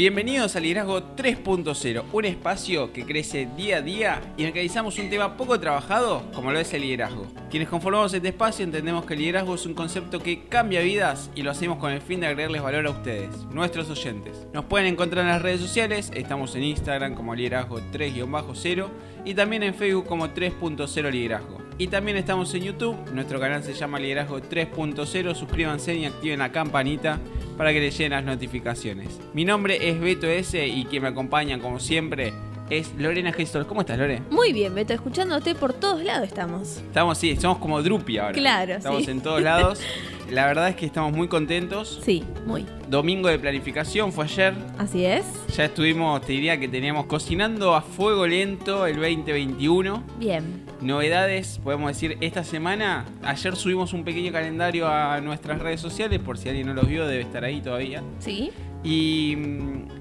Bienvenidos a Liderazgo 3.0, un espacio que crece día a día y en el que analizamos un tema poco trabajado como lo es el liderazgo. Quienes conformamos este espacio entendemos que el liderazgo es un concepto que cambia vidas y lo hacemos con el fin de agregarles valor a ustedes, nuestros oyentes. Nos pueden encontrar en las redes sociales, estamos en Instagram como liderazgo 3-0 y también en Facebook como 3.0 liderazgo. Y también estamos en YouTube, nuestro canal se llama Liderazgo 3.0, suscríbanse y activen la campanita para que les lleguen las notificaciones. Mi nombre es Beto S y quien me acompaña como siempre es Lorena Gestor. ¿Cómo estás, Lore? Muy bien, Beto, escuchándote por todos lados estamos. Estamos, sí, somos como Drupi ahora. Claro, Estamos sí. en todos lados. La verdad es que estamos muy contentos. Sí, muy. Domingo de planificación fue ayer. Así es. Ya estuvimos, te diría que teníamos cocinando a fuego lento el 2021. Bien. Novedades, podemos decir, esta semana. Ayer subimos un pequeño calendario a nuestras redes sociales, por si alguien no los vio, debe estar ahí todavía. Sí. Y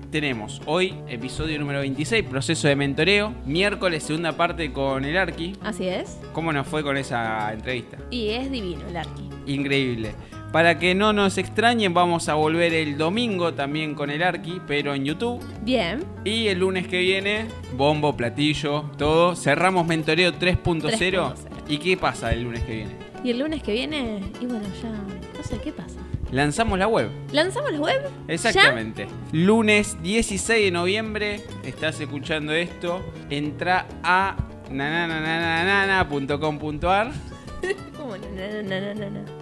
tenemos hoy episodio número 26, proceso de mentoreo. Miércoles, segunda parte con el Arqui. Así es. ¿Cómo nos fue con esa entrevista? Y es divino el Arqui. Increíble. Para que no nos extrañen, vamos a volver el domingo también con el Arqui, pero en YouTube. Bien. Y el lunes que viene, bombo, platillo, todo. Cerramos Mentoreo 3.0. 3.0. ¿Y qué pasa el lunes que viene? Y el lunes que viene, y bueno, ya no sé qué pasa. Lanzamos la web. ¿Lanzamos la web? Exactamente. Lunes 16 de noviembre, estás escuchando esto, entra a nananananana.com.ar. ¿Cómo? No.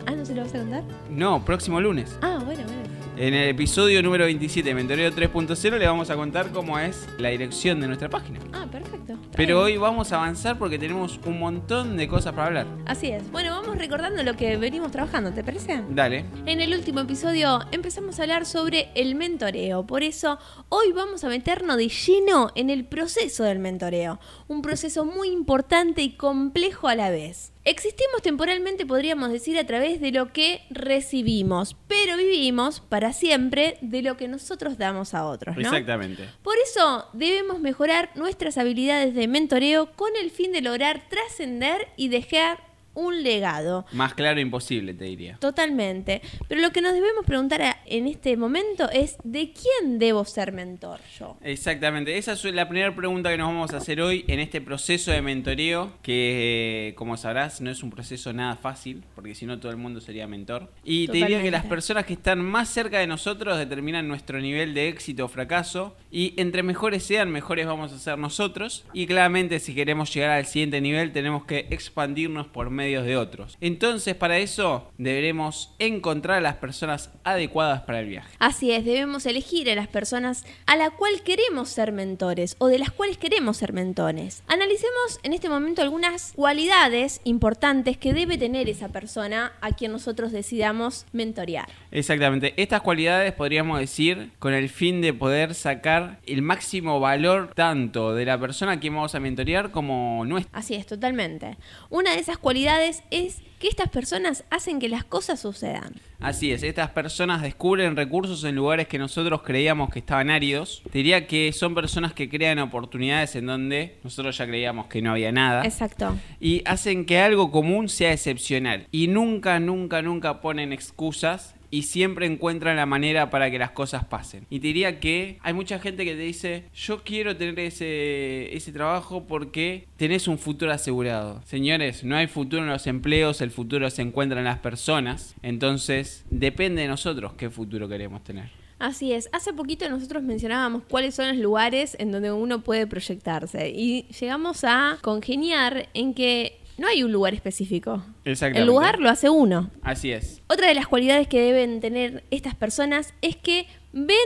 Ah, ¿no se lo vas a contar? No, próximo lunes. Ah, bueno, bueno. En el episodio número 27 de Mentoreo 3.0 le vamos a contar cómo es la dirección de nuestra página. Ah, perfecto. Pero hoy vamos a avanzar porque tenemos un montón de cosas para hablar. Así es. Bueno, vamos recordando lo que venimos trabajando, ¿te parece? Dale. En el último episodio empezamos a hablar sobre el mentoreo, por eso hoy vamos a meternos de lleno en el proceso del mentoreo, un proceso muy importante y complejo a la vez. Existimos temporalmente, podríamos decir, a través de lo que recibimos, pero vivimos para siempre de lo que nosotros damos a otros, ¿no? Exactamente. Por eso debemos mejorar nuestras habilidades de mentoreo con el fin de lograr trascender y dejar un legado. Más claro imposible, te diría. Totalmente. Pero lo que nos debemos preguntar a- en este momento es ¿de quién debo ser mentor yo? Exactamente, esa es la primera pregunta que nos vamos a hacer hoy en este proceso de mentoreo, que eh, como sabrás no es un proceso nada fácil, porque si no todo el mundo sería mentor. Y te diría que las personas que están más cerca de nosotros determinan nuestro nivel de éxito o fracaso, y entre mejores sean, mejores vamos a ser nosotros, y claramente si queremos llegar al siguiente nivel tenemos que expandirnos por medios de otros. Entonces para eso deberemos encontrar a las personas adecuadas para el viaje. Así es, debemos elegir a las personas a la cual queremos ser mentores o de las cuales queremos ser mentores. Analicemos en este momento algunas cualidades importantes que debe tener esa persona a quien nosotros decidamos mentorear. Exactamente, estas cualidades podríamos decir con el fin de poder sacar el máximo valor tanto de la persona a quien vamos a mentorear como nuestra. Así es, totalmente. Una de esas cualidades es que estas personas hacen que las cosas sucedan. Así es, estas personas descubren recursos en lugares que nosotros creíamos que estaban áridos. Te diría que son personas que crean oportunidades en donde nosotros ya creíamos que no había nada. Exacto. Y hacen que algo común sea excepcional. Y nunca, nunca, nunca ponen excusas y siempre encuentran la manera para que las cosas pasen. Y te diría que hay mucha gente que te dice, yo quiero tener ese, ese trabajo porque tenés un futuro asegurado. Señores, no hay futuro en los empleos, el futuro se encuentra en las personas. Entonces, depende de nosotros qué futuro queremos tener. Así es. Hace poquito nosotros mencionábamos cuáles son los lugares en donde uno puede proyectarse y llegamos a congeniar en que no hay un lugar específico. Exactamente. El lugar lo hace uno. Así es. Otra de las cualidades que deben tener estas personas es que ven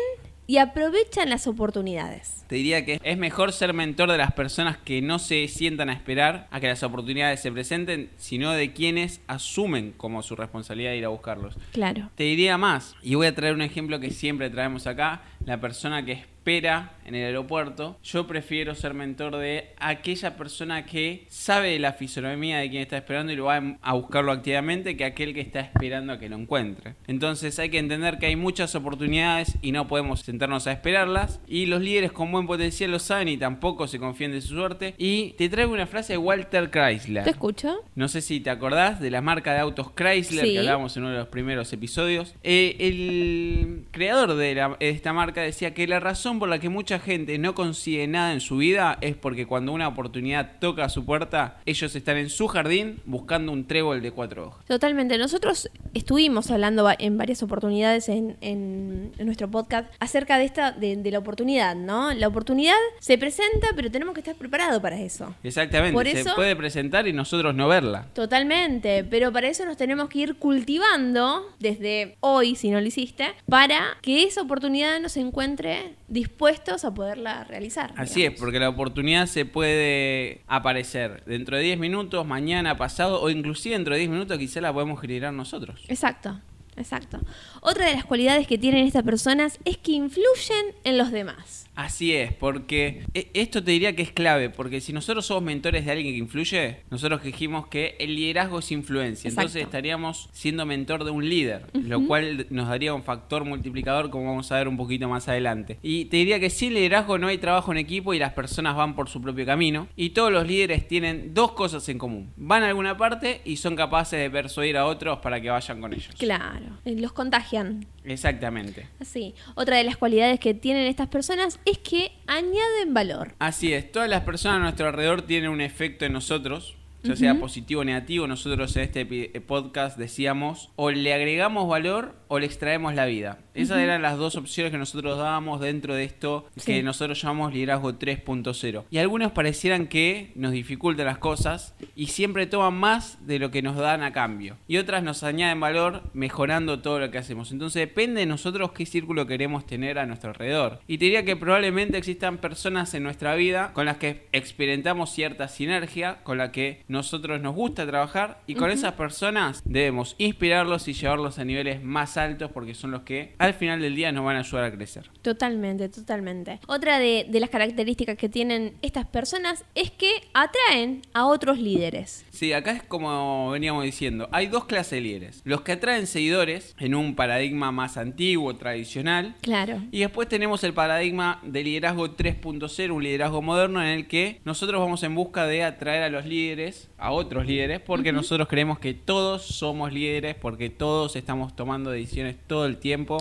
y aprovechan las oportunidades. Te diría que es mejor ser mentor de las personas que no se sientan a esperar a que las oportunidades se presenten, sino de quienes asumen como su responsabilidad ir a buscarlos. Claro. Te diría más, y voy a traer un ejemplo que siempre traemos acá, la persona que espera en el aeropuerto, yo prefiero ser mentor de aquella persona que sabe de la fisonomía de quien está esperando y lo va a buscarlo activamente que aquel que está esperando a que lo encuentre. Entonces hay que entender que hay muchas oportunidades y no podemos sentarnos a esperarlas. Y los líderes con buen potencial lo saben y tampoco se confían de su suerte. Y te traigo una frase de Walter Chrysler. ¿Te escucho? No sé si te acordás de la marca de autos Chrysler Sí. que hablábamos en uno de los primeros episodios. Eh, el creador de, la- de esta marca decía que la razón por la que mucha gente no consigue nada en su vida es porque cuando una oportunidad toca a su puerta, ellos están en su jardín buscando un trébol de cuatro hojas. Totalmente. Nosotros estuvimos hablando en varias oportunidades en, en- en nuestro podcast acerca de esta, de, de la oportunidad, ¿no? La oportunidad se presenta, pero tenemos que estar preparados para eso. Exactamente, Por se eso- puede presentar y nosotros no verla. Totalmente, pero para eso nos tenemos que ir cultivando desde hoy, si no lo hiciste, para que esa oportunidad nos encuentre dispuestos a poderla realizar. Así es, porque la oportunidad se puede aparecer dentro de 10 minutos, mañana, pasado o inclusive dentro de 10 minutos quizá la podemos generar nosotros. Exacto, exacto. Otra de las cualidades que tienen estas personas es que influyen en los demás. Así es, porque e- esto te diría que es clave, porque si nosotros somos mentores de alguien que influye, nosotros dijimos que el liderazgo es influencia, entonces estaríamos siendo mentor de un líder, lo cual nos daría un factor multiplicador como vamos a ver un poquito más adelante. Y te diría que sin liderazgo no hay trabajo en equipo y las personas van por su propio camino, y todos los líderes tienen dos cosas en común, van a alguna parte y son capaces de persuadir a otros para que vayan con ellos. Claro, eh, los contagian. Exactamente. Así. Otra de las cualidades que tienen estas personas es que añaden valor. Así es, todas las personas a nuestro alrededor tienen un efecto en nosotros, ya sea positivo o negativo. Nosotros en este eh, podcast decíamos, o le agregamos valor o le extraemos la vida. Esas eran las dos opciones que nosotros dábamos dentro de esto que Sí. nosotros llamamos liderazgo 3.0. Y algunos parecieran que nos dificultan las cosas y siempre toman más de lo que nos dan a cambio. Y otras nos añaden valor mejorando todo lo que hacemos. Entonces depende de nosotros qué círculo queremos tener a nuestro alrededor. Y te diría que probablemente existan personas en nuestra vida con las que experimentamos cierta sinergia, con la que nosotros nos gusta trabajar y con esas personas debemos inspirarlos y llevarlos a niveles más altos porque son los que al final del día nos van a ayudar a crecer. Totalmente, totalmente. Otra de, de las características que tienen estas personas es que atraen a otros líderes. Sí, acá es como veníamos diciendo, hay dos clases de líderes. Los que atraen seguidores en un paradigma más antiguo, tradicional, Claro. Y después tenemos el paradigma de liderazgo 3.0, un liderazgo moderno en el que nosotros vamos en busca de atraer a los líderes, a otros líderes, porque nosotros creemos que todos somos líderes, porque todos estamos tomando decisiones todo el tiempo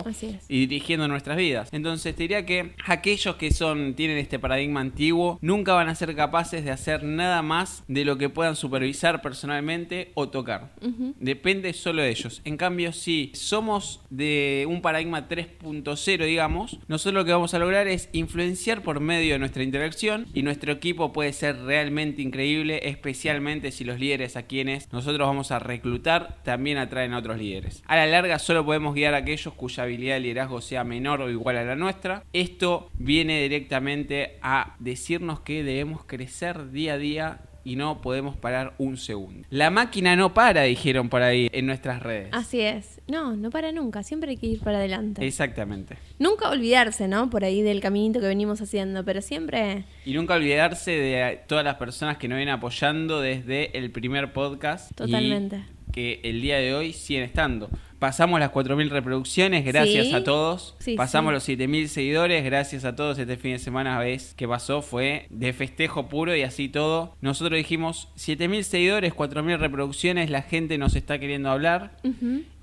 y dirigiendo nuestras vidas. Entonces te diría que aquellos que son tienen este paradigma antiguo nunca van a ser capaces de hacer nada más de lo que puedan supervisar personalmente o tocar. Depende solo de ellos. En cambio, si somos de un paradigma 3.0, digamos, nosotros lo que vamos a lograr es influenciar por medio de nuestra interacción y nuestro equipo puede ser realmente increíble, especialmente si los líderes a quienes nosotros vamos a reclutar también atraen a otros líderes. A la larga solo podemos guiar a aquellos cuya habilidad de liderazgo sea menor o igual a la nuestra. Esto viene directamente a decirnos que debemos crecer día a día y no podemos parar un segundo. La máquina no para, dijeron por ahí en nuestras redes. Así es. No, no para nunca. Siempre hay que ir para adelante. Exactamente. Nunca olvidarse, ¿no? Por ahí del caminito que venimos haciendo, pero siempre... Y nunca olvidarse de todas las personas que nos vienen apoyando desde el primer podcast. y Totalmente. que el día de hoy siguen estando. Pasamos las 4.000 reproducciones, gracias Sí. a todos. Sí, Pasamos sí. los 7.000 seguidores, gracias a todos. Este fin de semana vez que pasó fue de festejo puro y así todo. Nosotros dijimos 7.000 seguidores, 4.000 reproducciones, la gente nos está queriendo hablar.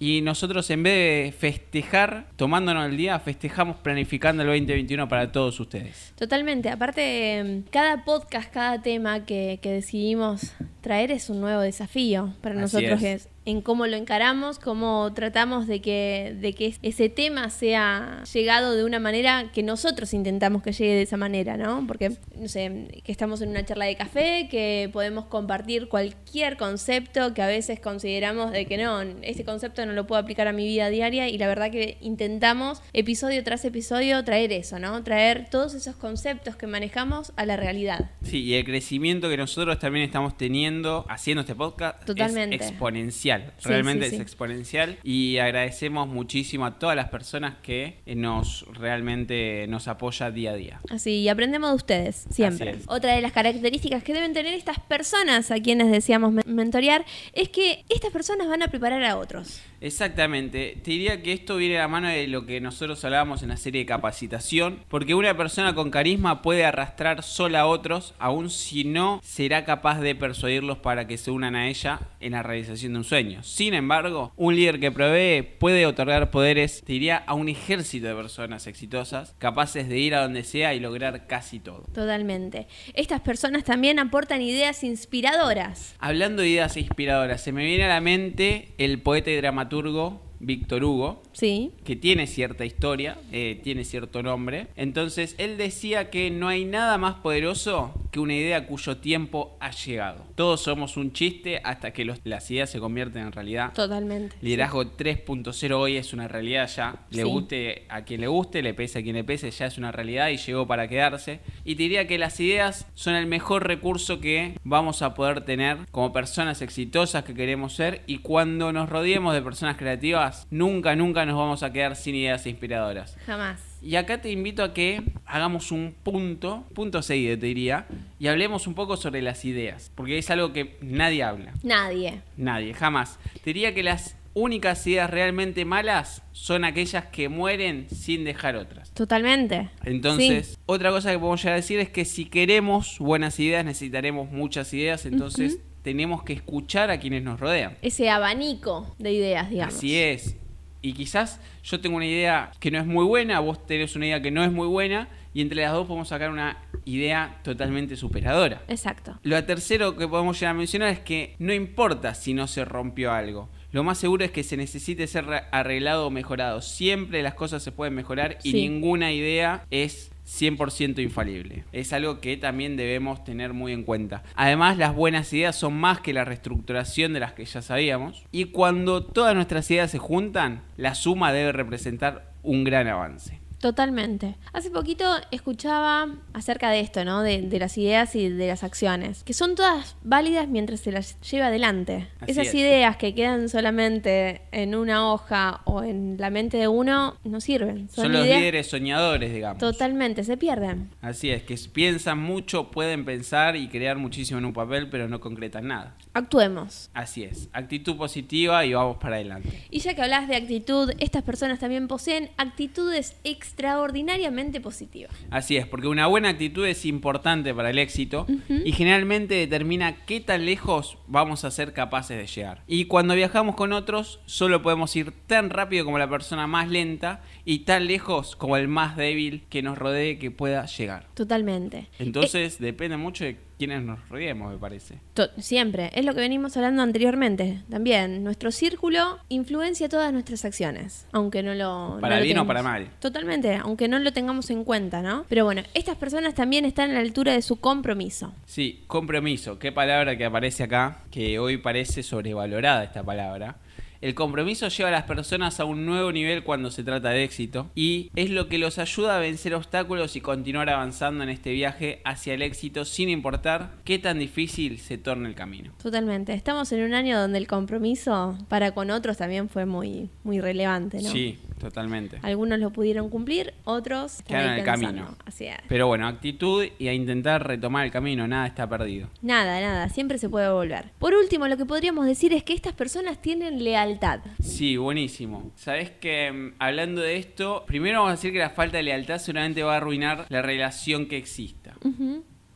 Y nosotros en vez de festejar, tomándonos el día, festejamos planificando el 2021 para todos ustedes. Totalmente. Aparte, em, cada podcast, cada tema que, que decidimos traer es un nuevo desafío para Así nosotros. es. En cómo lo encaramos, cómo tratamos de que, de que ese tema sea llegado de una manera que nosotros intentamos que llegue de esa manera, ¿no? Porque, no sé, que estamos en una charla de café, que podemos compartir cualquier concepto que a veces consideramos de que no, este concepto no lo puedo aplicar a mi vida diaria y la verdad que intentamos episodio tras episodio traer eso, ¿no? Traer todos esos conceptos que manejamos a la realidad. Sí, y el crecimiento que nosotros también estamos teniendo haciendo este podcast Totalmente. es exponencial. Exponencial. Sí, realmente sí, es exponencial. Y agradecemos muchísimo a todas las personas que eh, nos realmente nos apoya día a día. Así, y aprendemos de ustedes, siempre. Otra de las características que deben tener estas personas a quienes deseamos men- mentorear es que estas personas van a preparar a otros. Exactamente. Te diría que esto viene a la mano de lo que nosotros hablábamos en la serie de capacitación, porque una persona con carisma puede arrastrar sola a otros, aun si no será capaz de persuadirlos para que se unan a ella en la realización de un sueño. Sin embargo, un líder que provee puede otorgar poderes, te diría, a un ejército de personas exitosas, capaces de ir a donde sea y lograr casi todo. Totalmente. Estas personas también aportan ideas inspiradoras. Hablando de ideas inspiradoras, se me viene a la mente el poeta y dramaturgo dramaturgo Víctor Hugo, Sí. que tiene cierta historia, eh, tiene cierto nombre. Entonces, él decía que no hay nada más poderoso que una idea cuyo tiempo ha llegado. Todos somos un chiste hasta que los- las ideas se convierten en realidad. Totalmente. Liderazgo 3.0 hoy es una realidad ya. Le Sí. guste a quien le guste, le pese a quien le pese, ya es una realidad y llegó para quedarse. Y te diría que las ideas son el mejor recurso que vamos a poder tener como personas exitosas que queremos ser. Y cuando nos rodeemos de personas creativas, nunca, nunca nos vamos a quedar sin ideas inspiradoras. Jamás. Y acá te invito a que hagamos un punto, punto seguido te diría, y hablemos un poco sobre las ideas, porque es algo que nadie habla. Nadie. Nadie, jamás. Te diría que las únicas ideas realmente malas son aquellas que mueren sin dejar otras. Totalmente. Entonces, Sí. otra cosa que podemos llegar a decir es que si queremos buenas ideas, necesitaremos muchas ideas, entonces tenemos que escuchar a quienes nos rodean. Ese abanico de ideas, digamos. Así es. Y quizás yo tengo una idea que no es muy buena, vos tenés una idea que no es muy buena, y entre las dos podemos sacar una idea totalmente superadora. Exacto. Lo tercero que podemos llegar a mencionar es que no importa si no se rompió algo. Lo más seguro es que se necesite ser re- arreglado o mejorado. Siempre las cosas se pueden mejorar y Sí. ninguna idea es 100% infalible. Es algo que también debemos tener muy en cuenta. Además, las buenas ideas son más que la reestructuración de las que ya sabíamos. Y cuando todas nuestras ideas se juntan, la suma debe representar un gran avance. Totalmente. Hace poquito escuchaba acerca de esto, ¿no? De, de las ideas y de las acciones, que son todas válidas mientras se las lleva adelante. Así Esas es. ideas que quedan solamente en una hoja o en la mente de uno no sirven. Son, Son los ideas líderes soñadores, digamos. totalmente, se pierden. Así es, que piensan mucho, pueden pensar y crear muchísimo en un papel, pero no concretan nada. Actuemos. Así es, actitud positiva y vamos para adelante. Y ya que hablas de actitud, estas personas también poseen actitudes extraordinariamente positivas. Así es, porque una buena actitud es importante para el éxito y generalmente determina qué tan lejos vamos a ser capaces de llegar. Y cuando viajamos con otros, solo podemos ir tan rápido como la persona más lenta y tan lejos como el más débil que nos rodee que pueda llegar. Totalmente. Entonces depende mucho de quiénes nos rodeemos, me parece. Siempre, es lo que venimos hablando anteriormente. También, nuestro círculo influencia todas nuestras acciones, aunque no lo... no Para lo bien o para mal. Totalmente, aunque no lo tengamos en cuenta, ¿no? Pero bueno, estas personas también están a la altura de su compromiso. Sí, compromiso. Qué palabra que aparece acá, que hoy parece sobrevalorada esta palabra. El compromiso lleva a las personas a un nuevo nivel cuando se trata de éxito y es lo que los ayuda a vencer obstáculos y continuar avanzando en este viaje hacia el éxito sin importar qué tan difícil se torne el camino. Totalmente. Estamos en un año donde el compromiso para con otros también fue muy, muy relevante, ¿no? Sí, totalmente. Algunos lo pudieron cumplir, otros Quedaron en el camino. Así es. Pero bueno, actitud y a intentar retomar el camino, nada está perdido. Nada, nada, siempre se puede volver. Por último, lo que podríamos decir es que estas personas tienen lealtad. Sí, buenísimo. Sabes que mm, hablando de esto, primero vamos a decir que la falta de lealtad seguramente va a arruinar la relación que exista.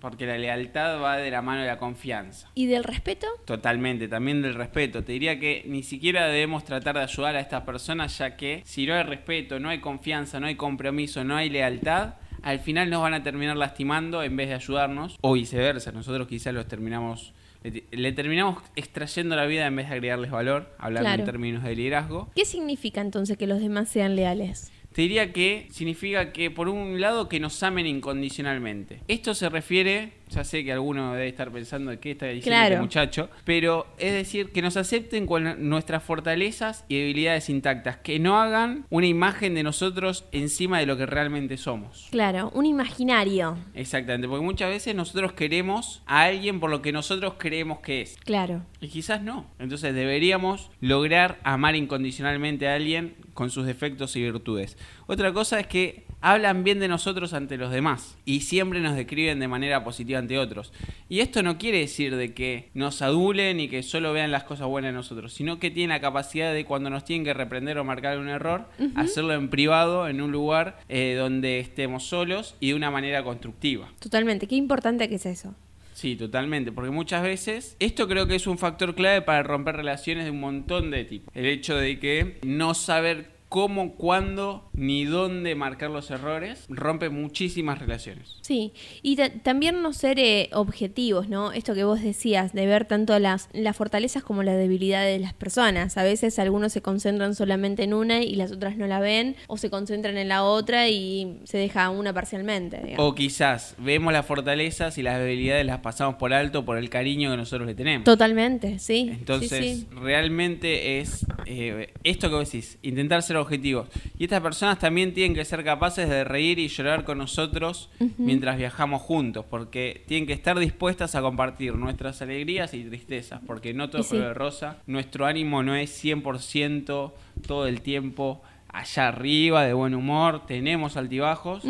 Porque la lealtad va de la mano de la confianza. ¿Y del respeto? Totalmente, también del respeto. Te diría que ni siquiera debemos tratar de ayudar a estas personas, ya que si no hay respeto, no hay confianza, no hay compromiso, no hay lealtad, al final nos van a terminar lastimando en vez de ayudarnos, o viceversa. Nosotros quizás los terminamos, le, terminamos extrayendo la vida en vez de agregarles valor, hablando Claro. en términos de liderazgo. ¿Qué significa entonces que los demás sean leales? Te diría que significa que, por un lado, que nos amen incondicionalmente. Esto se refiere, ya sé que alguno debe estar pensando de qué está diciendo Claro. este muchacho, pero es decir, que nos acepten con nuestras fortalezas y debilidades intactas, que no hagan una imagen de nosotros encima de lo que realmente somos. Claro, un imaginario. Exactamente, porque muchas veces nosotros queremos a alguien por lo que nosotros creemos que es. Claro. Y quizás no. Entonces deberíamos lograr amar incondicionalmente a alguien con sus defectos y virtudes. Otra cosa es que hablan bien de nosotros ante los demás y siempre nos describen de manera positiva ante otros. Y esto no quiere decir de que nos adulen y que solo vean las cosas buenas de nosotros, sino que tienen la capacidad de cuando nos tienen que reprender o marcar un error, hacerlo en privado, en un lugar eh, donde estemos solos y de una manera constructiva. Totalmente. Qué importante que es eso. Sí, totalmente, porque muchas veces esto creo que es un factor clave para romper relaciones de un montón de tipos. El hecho de que no saber cómo, cuándo ni dónde marcar los errores rompe muchísimas relaciones. Sí, y ta- también no ser eh, objetivos, ¿no? Esto que vos decías, de ver tanto las, las fortalezas como las debilidades de las personas. A veces algunos se concentran solamente en una y las otras no la ven, o se concentran en la otra y se deja una parcialmente. digamos. O quizás vemos las fortalezas y las debilidades las pasamos por alto por el cariño que nosotros le tenemos. Totalmente, sí. Entonces, sí, sí. realmente es eh, esto que vos decís, intentar ser objetivos. Y estas personas también tienen que ser capaces de reír y llorar con nosotros mientras viajamos juntos, porque tienen que estar dispuestas a compartir nuestras alegrías y tristezas, porque no todo es sí. color de rosa. Nuestro ánimo no es 100% todo el tiempo allá arriba, de buen humor, tenemos altibajos.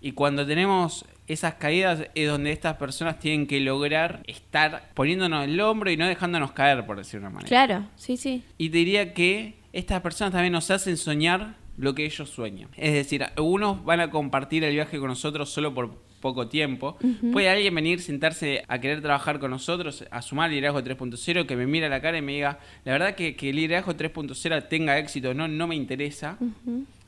Y cuando tenemos esas caídas es donde estas personas tienen que lograr estar poniéndonos el hombro y no dejándonos caer, por decir de una manera. Claro, sí, sí. Y te diría que estas personas también nos hacen soñar lo que ellos sueñan. Es decir, algunos van a compartir el viaje con nosotros solo por poco tiempo. Puede alguien venir, sentarse a querer trabajar con nosotros, a sumar liderazgo 3.0, que me mira a la cara y me diga, la verdad que, que el liderazgo 3.0 tenga éxito, no, no me interesa.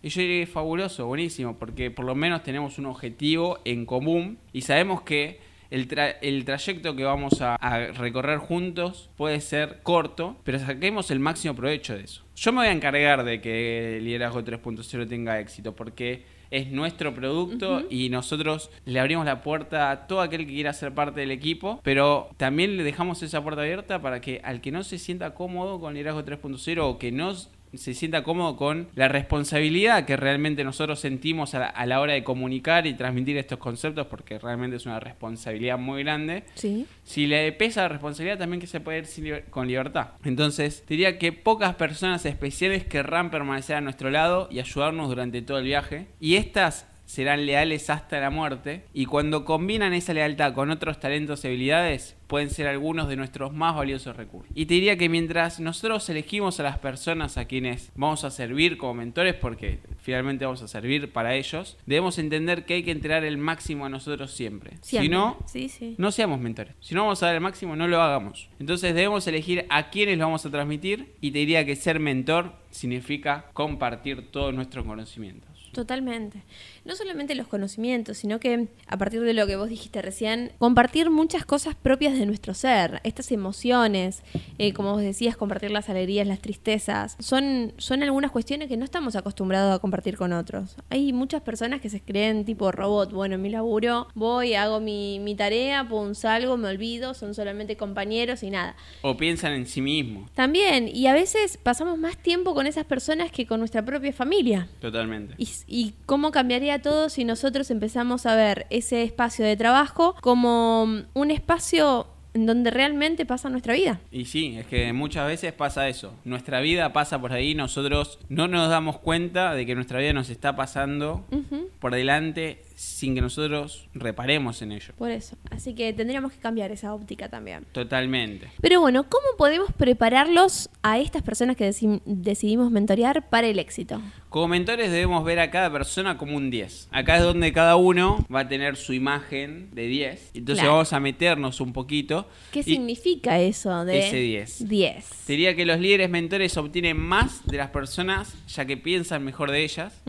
Y yo diría, fabuloso, buenísimo, porque por lo menos tenemos un objetivo en común y sabemos que el, tra- el trayecto que vamos a, a recorrer juntos puede ser corto, pero saquemos el máximo provecho de eso. Yo me voy a encargar de que el liderazgo 3.0 tenga éxito, porque es nuestro producto y nosotros le abrimos la puerta a todo aquel que quiera ser parte del equipo, pero también le dejamos esa puerta abierta para que al que no se sienta cómodo con liderazgo 3.0 o que no se sienta cómodo con la responsabilidad que realmente nosotros sentimos a la, a la hora de comunicar y transmitir estos conceptos, porque realmente es una responsabilidad muy grande. Sí. Si le pesa la responsabilidad, también que se puede ir sin liber- con libertad. Entonces, diría que pocas personas especiales querrán permanecer a nuestro lado y ayudarnos durante todo el viaje. Y estas serán leales hasta la muerte. Y cuando combinan esa lealtad con otros talentos y habilidades, pueden ser algunos de nuestros más valiosos recursos. Y te diría que mientras nosotros elegimos a las personas a quienes vamos a servir como mentores, porque finalmente vamos a servir para ellos, debemos entender que hay que entregar el máximo a nosotros siempre. Siempre. Si no, Sí, sí. no seamos mentores. Si no vamos a dar el máximo, no lo hagamos. Entonces debemos elegir a quiénes lo vamos a transmitir y te diría que ser mentor significa compartir todos nuestros conocimientos. Totalmente. No solamente los conocimientos, sino que a partir de lo que vos dijiste recién, compartir muchas cosas propias de nuestro ser, estas emociones, eh, como vos decías, compartir las alegrías, las tristezas, son, son algunas cuestiones que no estamos acostumbrados a compartir con otros. Hay muchas personas que se creen tipo robot, bueno, en mi laburo voy, hago mi, mi tarea, pum, salgo, me olvido, son solamente compañeros y nada. O piensan en sí mismos. También, y a veces pasamos más tiempo con esas personas que con nuestra propia familia. Totalmente. ¿Y, y cómo cambiaría todo si nosotros empezamos a ver ese espacio de trabajo como mm, un espacio en donde realmente pasa nuestra vida? Y sí, es que muchas veces pasa eso. Nuestra vida pasa por ahí, nosotros no nos damos cuenta de que nuestra vida nos está pasando por delante sin que nosotros reparemos en ello. por eso. Así que tendríamos que cambiar esa óptica también. Totalmente. Pero bueno, ¿cómo podemos prepararlos a estas personas que deci- decidimos mentorear para el éxito? Como mentores debemos ver a cada persona como un 10. Acá es donde cada uno va a tener su imagen de 10. Entonces Claro. vamos a meternos un poquito. ¿Qué significa eso de Ese 10. 10? Diría que los líderes mentores obtienen más de las personas ya que piensan mejor de ellas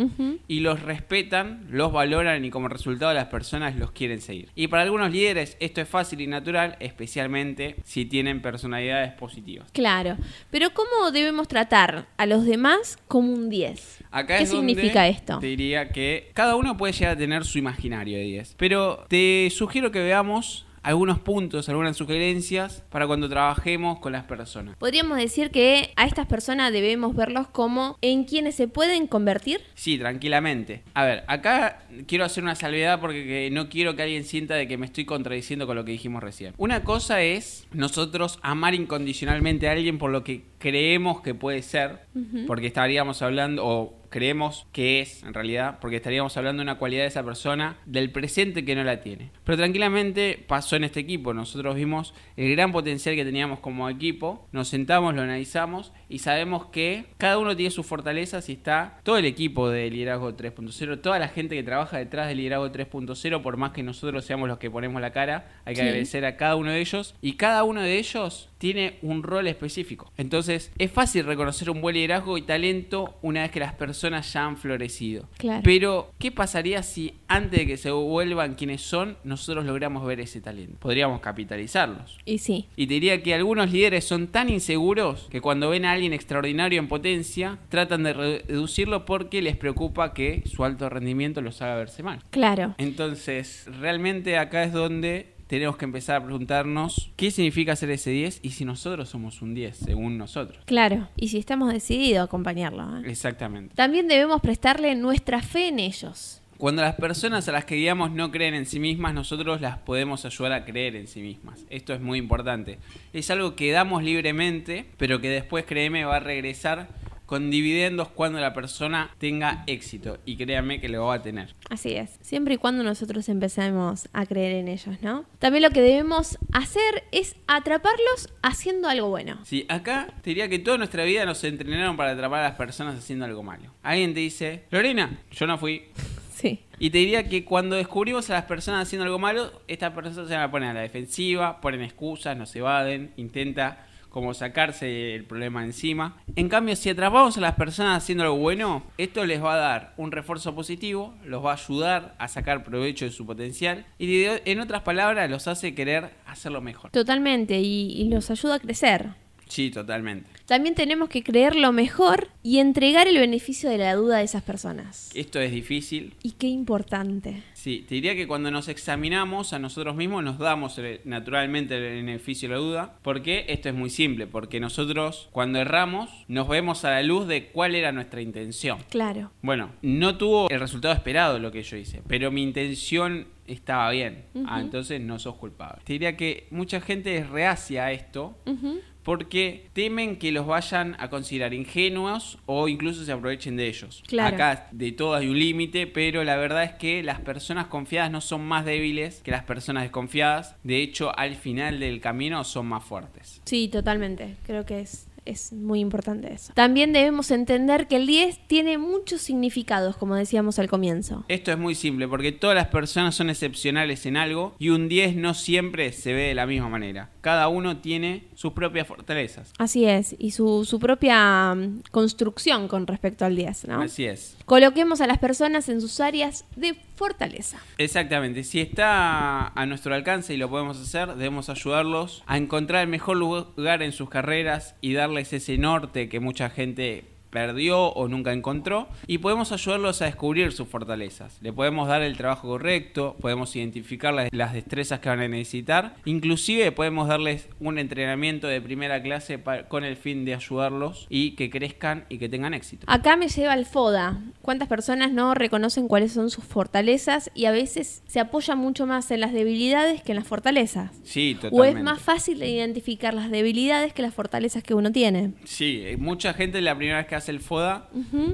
y los respetan, los valoran y como resultado las personas los quieren seguir. Y para algunos líderes esto es fácil y natural, especialmente si tienen personalidades positivas. Claro, pero ¿cómo debemos tratar a los demás como un 10? Acá ¿Qué es donde significa esto? Te diría que cada uno puede llegar a tener su imaginario de 10. Pero te sugiero que veamos algunos puntos, algunas sugerencias para cuando trabajemos con las personas. Podríamos decir que a estas personas debemos verlos como en quienes se pueden convertir. Sí, tranquilamente. A ver, acá quiero hacer una salvedad porque que no quiero que alguien sienta de que me estoy contradiciendo con lo que dijimos recién. Una cosa es nosotros amar incondicionalmente a alguien por lo que creemos que puede ser, porque estaríamos hablando, o creemos que es en realidad, porque estaríamos hablando de una cualidad de esa persona del presente que no la tiene. Pero tranquilamente pasó en este equipo, nosotros vimos el gran potencial que teníamos como equipo, nos sentamos, lo analizamos y sabemos que cada uno tiene sus fortalezas y está todo el equipo de Liderazgo 3.0, toda la gente que trabaja detrás de Liderazgo 3.0, por más que nosotros seamos los que ponemos la cara, hay que Sí. agradecer a cada uno de ellos y cada uno de ellos tiene un rol específico. Entonces es fácil reconocer un buen liderazgo y talento una vez que las personas ya han florecido. Claro. Pero, ¿qué pasaría si antes de que se vuelvan quienes son, nosotros logramos ver ese talento? Podríamos capitalizarlos. Y sí, Y te diría que algunos líderes son tan inseguros que cuando ven a alguien extraordinario en potencia, tratan de reducirlo porque les preocupa que su alto rendimiento los haga verse mal. claro. Entonces, realmente acá es donde tenemos que empezar a preguntarnos qué significa ser ese 10 y si nosotros somos un 10, según nosotros. Claro, y si estamos decididos a acompañarlo. ¿eh? Exactamente. También debemos prestarle nuestra fe en ellos. Cuando las personas a las que guiamos no creen en sí mismas, nosotros las podemos ayudar a creer en sí mismas. Esto es muy importante. Es algo que damos libremente, pero que después, créeme, va a regresar con dividendos cuando la persona tenga éxito. Y créanme que lo va a tener. Así es, siempre y cuando nosotros empecemos a creer en ellos, ¿no? También lo que debemos hacer es atraparlos haciendo algo bueno. Sí, acá te diría que toda nuestra vida nos entrenaron para atrapar a las personas haciendo algo malo. Alguien te dice, Lorena, yo no fui. Sí, Y te diría que cuando descubrimos a las personas haciendo algo malo, estas personas se van a poner a la defensiva, ponen excusas, nos evaden, intenta como sacarse el problema encima. En cambio, si atrapamos a las personas haciendo algo bueno, esto les va a dar un refuerzo positivo, los va a ayudar a sacar provecho de su potencial y en otras palabras los hace querer hacerlo mejor. totalmente, y, y los ayuda a crecer. Sí, totalmente. También tenemos que creer lo mejor y entregar el beneficio de la duda a esas personas. Esto es difícil, Y qué importante. Sí, te diría que cuando nos examinamos a nosotros mismos nos damos naturalmente el beneficio de la duda. porque Esto es muy simple, porque nosotros cuando erramos nos vemos a la luz de cuál era nuestra intención. Claro. Bueno, no tuvo el resultado esperado lo que yo hice, pero mi intención estaba bien. Ah, entonces no sos culpable. Te diría que mucha gente es reacia a esto Ujú. Porque temen que los vayan a considerar ingenuos o incluso se aprovechen de ellos. Claro. Acá de todo hay un límite, pero la verdad es que las personas confiadas no son más débiles que las personas desconfiadas. De hecho, al final del camino son más fuertes. Sí, totalmente. Creo que es, es muy importante eso. También debemos entender que el 10 tiene muchos significados, como decíamos al comienzo. Esto es muy simple porque todas las personas son excepcionales en algo y un 10 no siempre se ve de la misma manera. Cada uno tiene sus propias fortalezas. Así es, y su, su propia mm, construcción con respecto al 10, ¿no? Así es. Coloquemos a las personas en sus áreas de fortaleza. Exactamente, si está a nuestro alcance y lo podemos hacer, debemos ayudarlos a encontrar el mejor lugar en sus carreras y darles ese norte que mucha gente perdió o nunca encontró y podemos ayudarlos a descubrir sus fortalezas. Le podemos dar el trabajo correcto, podemos identificar las, las destrezas que van a necesitar, inclusive podemos darles un entrenamiento de primera clase con el fin de ayudarlos y que crezcan y que tengan éxito. Acá me lleva el FODA. ¿Cuántas personas no reconocen cuáles son sus fortalezas y a veces se apoyan mucho más en las debilidades que en las fortalezas? Sí, ¿O totalmente. es más fácil de identificar las debilidades que las fortalezas que uno tiene? Sí, eh, mucha gente la primera vez que hace el FODA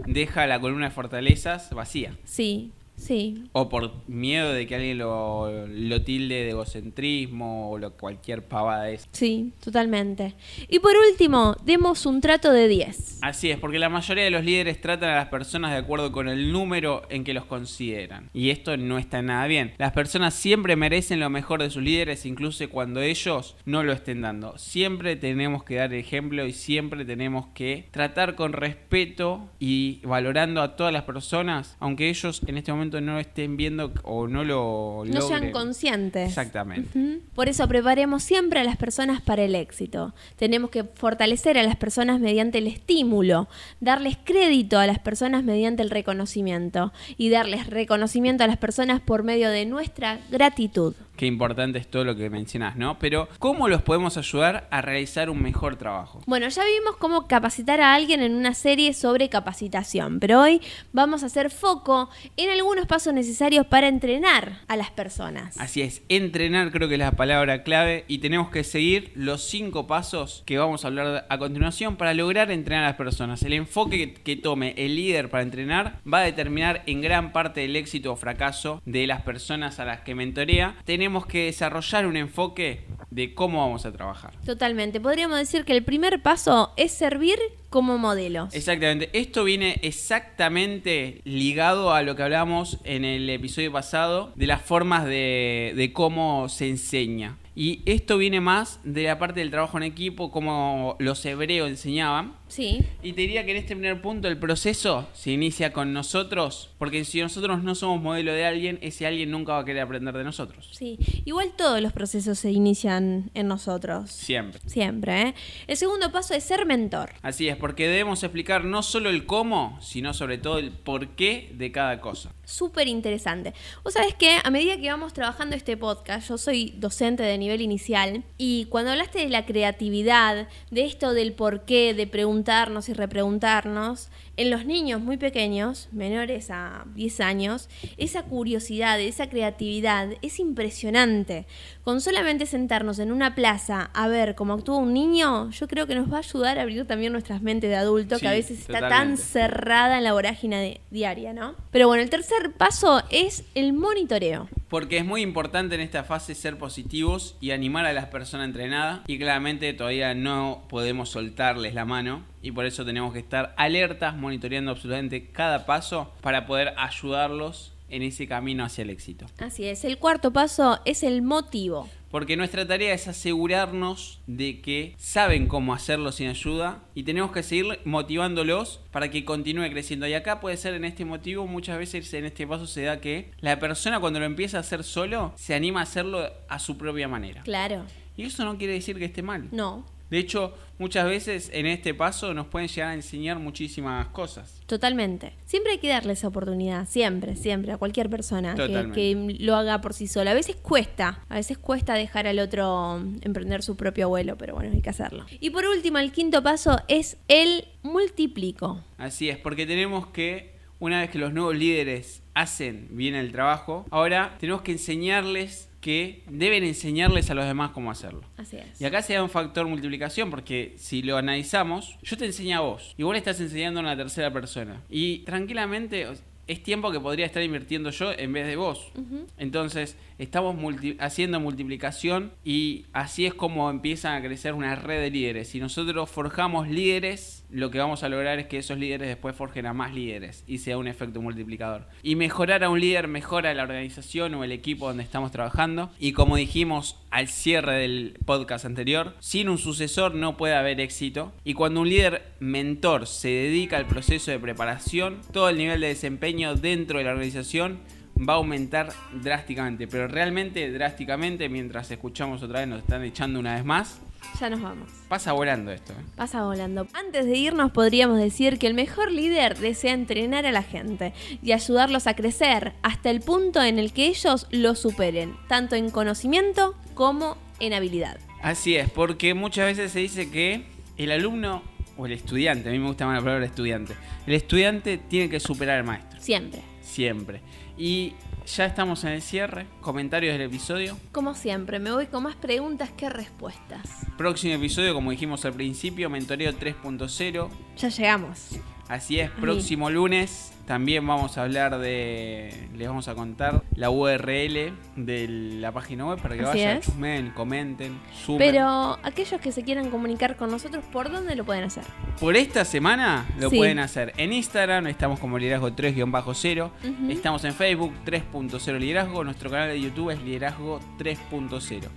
deja la columna de fortalezas vacía. Sí, sí. O por miedo de que alguien lo, lo tilde de egocentrismo o lo, cualquier pavada de eso. Sí, totalmente. Y por último, demos un trato de 10. Así es, porque la mayoría de los líderes tratan a las personas de acuerdo con el número en que los consideran. Y esto no está nada bien. Las personas siempre merecen lo mejor de sus líderes, incluso cuando ellos no lo estén dando. Siempre tenemos que dar ejemplo y siempre tenemos que tratar con respeto y valorando a todas las personas, aunque ellos en este momento momento no estén viendo o no lo No sean logren. conscientes. Exactamente. Por eso preparemos siempre a las personas para el éxito. Tenemos que fortalecer a las personas mediante el estímulo, darles crédito a las personas mediante el reconocimiento y darles reconocimiento a las personas por medio de nuestra gratitud. Qué importante es todo lo que mencionás, ¿no? Pero, ¿cómo los podemos ayudar a realizar un mejor trabajo? Bueno, ya vimos cómo capacitar a alguien en una serie sobre capacitación, pero hoy vamos a hacer foco en algunos pasos necesarios para entrenar a las personas. Así es, entrenar creo que es la palabra clave y tenemos que seguir los cinco pasos que vamos a hablar a continuación para lograr entrenar a las personas. El enfoque que, que tome el líder para entrenar va a determinar en gran parte el éxito o fracaso de las personas a las que mentorea. Tenemos que desarrollar un enfoque de cómo vamos a trabajar. Totalmente. Podríamos decir que el primer paso es servir como modelos. Exactamente. Esto viene exactamente ligado a lo que hablamos en el episodio pasado de las formas de, de cómo se enseña. Y esto viene más de la parte del trabajo en equipo, como los hebreos enseñaban. Sí, Y te diría que en este primer punto el proceso se inicia con nosotros, porque si nosotros no somos modelo de alguien, ese alguien nunca va a querer aprender de nosotros. sí. Igual todos los procesos se inician en nosotros. Siempre. Siempre, ¿eh? El segundo paso es ser mentor. Así es, porque debemos explicar no solo el cómo, sino sobre todo el por qué de cada cosa. Súper interesante. Vos sabés que a medida que vamos trabajando este podcast, yo soy docente de nivel inicial, y cuando hablaste de la creatividad, de esto del por qué, de preguntarnos y repreguntarnos, en los niños muy pequeños, menores a 10 años, esa curiosidad, esa creatividad es impresionante. Con solamente sentarnos en una plaza a ver cómo actúa un niño, yo creo que nos va a ayudar a abrir también nuestras mentes de adulto, que a veces está tan cerrada en la vorágine diaria, ¿no? Pero bueno, el tercer paso es el monitoreo. Porque es muy importante en esta fase ser positivos y animar a las personas entrenadas. Y claramente todavía no podemos soltarles la mano. Y por eso tenemos que estar alertas, monitoreando absolutamente cada paso para poder ayudarlos en ese camino hacia el éxito. Así es, el cuarto paso es el motivo. Porque nuestra tarea es asegurarnos de que saben cómo hacerlo sin ayuda y tenemos que seguir motivándolos para que continúe creciendo. Y acá puede ser en este motivo, muchas veces en este paso se da que la persona cuando lo empieza a hacer solo, se anima a hacerlo a su propia manera. Claro. Y eso no quiere decir que esté mal. No, De hecho, muchas veces en este paso nos pueden llegar a enseñar muchísimas cosas. totalmente. Siempre hay que darle esa oportunidad, siempre, siempre, a cualquier persona que, que lo haga por sí sola. A veces cuesta, a veces cuesta dejar al otro mm, emprender su propio vuelo, pero bueno, hay que hacerlo. Y por último, el quinto paso es el multiplico. Así es, porque tenemos que, una vez que los nuevos líderes hacen bien el trabajo, ahora tenemos que enseñarles que deben enseñarles a los demás cómo hacerlo. Así es. Y acá se da un factor multiplicación porque si lo analizamos, yo te enseño a vos y vos le estás enseñando a una tercera persona. Y tranquilamente es tiempo que podría estar invirtiendo yo en vez de vos. Entonces estamos haciendo multiplicación y así es como empiezan a crecer una red de líderes. Si nosotros forjamos líderes, lo que vamos a lograr es que esos líderes después forjen a más líderes y sea un efecto multiplicador. Y mejorar a un líder mejora la organización o el equipo donde estamos trabajando. Y como dijimos al cierre del podcast anterior, sin un sucesor no puede haber éxito. Y cuando un líder mentor se dedica al proceso de preparación, todo el nivel de desempeño dentro de la organización va a aumentar drásticamente, pero realmente drásticamente, mientras escuchamos otra vez, nos están echando una vez más. Ya nos vamos. Pasa volando esto. ¿eh? Pasa volando. Antes de irnos podríamos decir que el mejor líder desea entrenar a la gente y ayudarlos a crecer hasta el punto en el que ellos lo superen, tanto en conocimiento como en habilidad. Así es, porque muchas veces se dice que el alumno o el estudiante, a mí me gusta más la palabra estudiante, el estudiante tiene que superar al maestro, Siempre. siempre. Y ya estamos en el cierre, comentarios del episodio. Como siempre, me voy con más preguntas que respuestas. Próximo episodio, como dijimos al principio, Mentoreo 3.0. Ya llegamos. Así es, próximo lunes también vamos a hablar de. Les vamos a contar la URL de la página web para que Así vayan, es. chusmeen, comenten, sumen. Pero aquellos que se quieran comunicar con nosotros, ¿por dónde lo pueden hacer? Por esta semana lo Sí. pueden hacer en Instagram, estamos como liderazgo 3-0. Ujú. Estamos en Facebook 3.0 liderazgo. Nuestro canal de YouTube es liderazgo 3.0.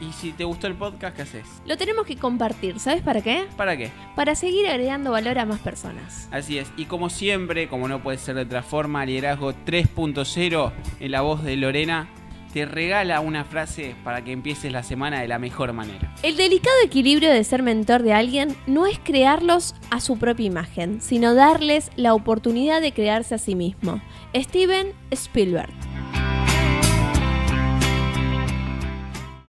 Y si te gustó el podcast, ¿qué haces? Lo tenemos que compartir, ¿sabes para qué? ¿Para qué? Para seguir agregando valor a más personas. Así es, y como siempre, como no puede ser de otra forma, Liderazgo 3.0 en la voz de Lorena te regala una frase para que empieces la semana de la mejor manera. El delicado equilibrio de ser mentor de alguien no es crearlos a su propia imagen, sino darles la oportunidad de crearse a sí mismo. Steven Spielberg.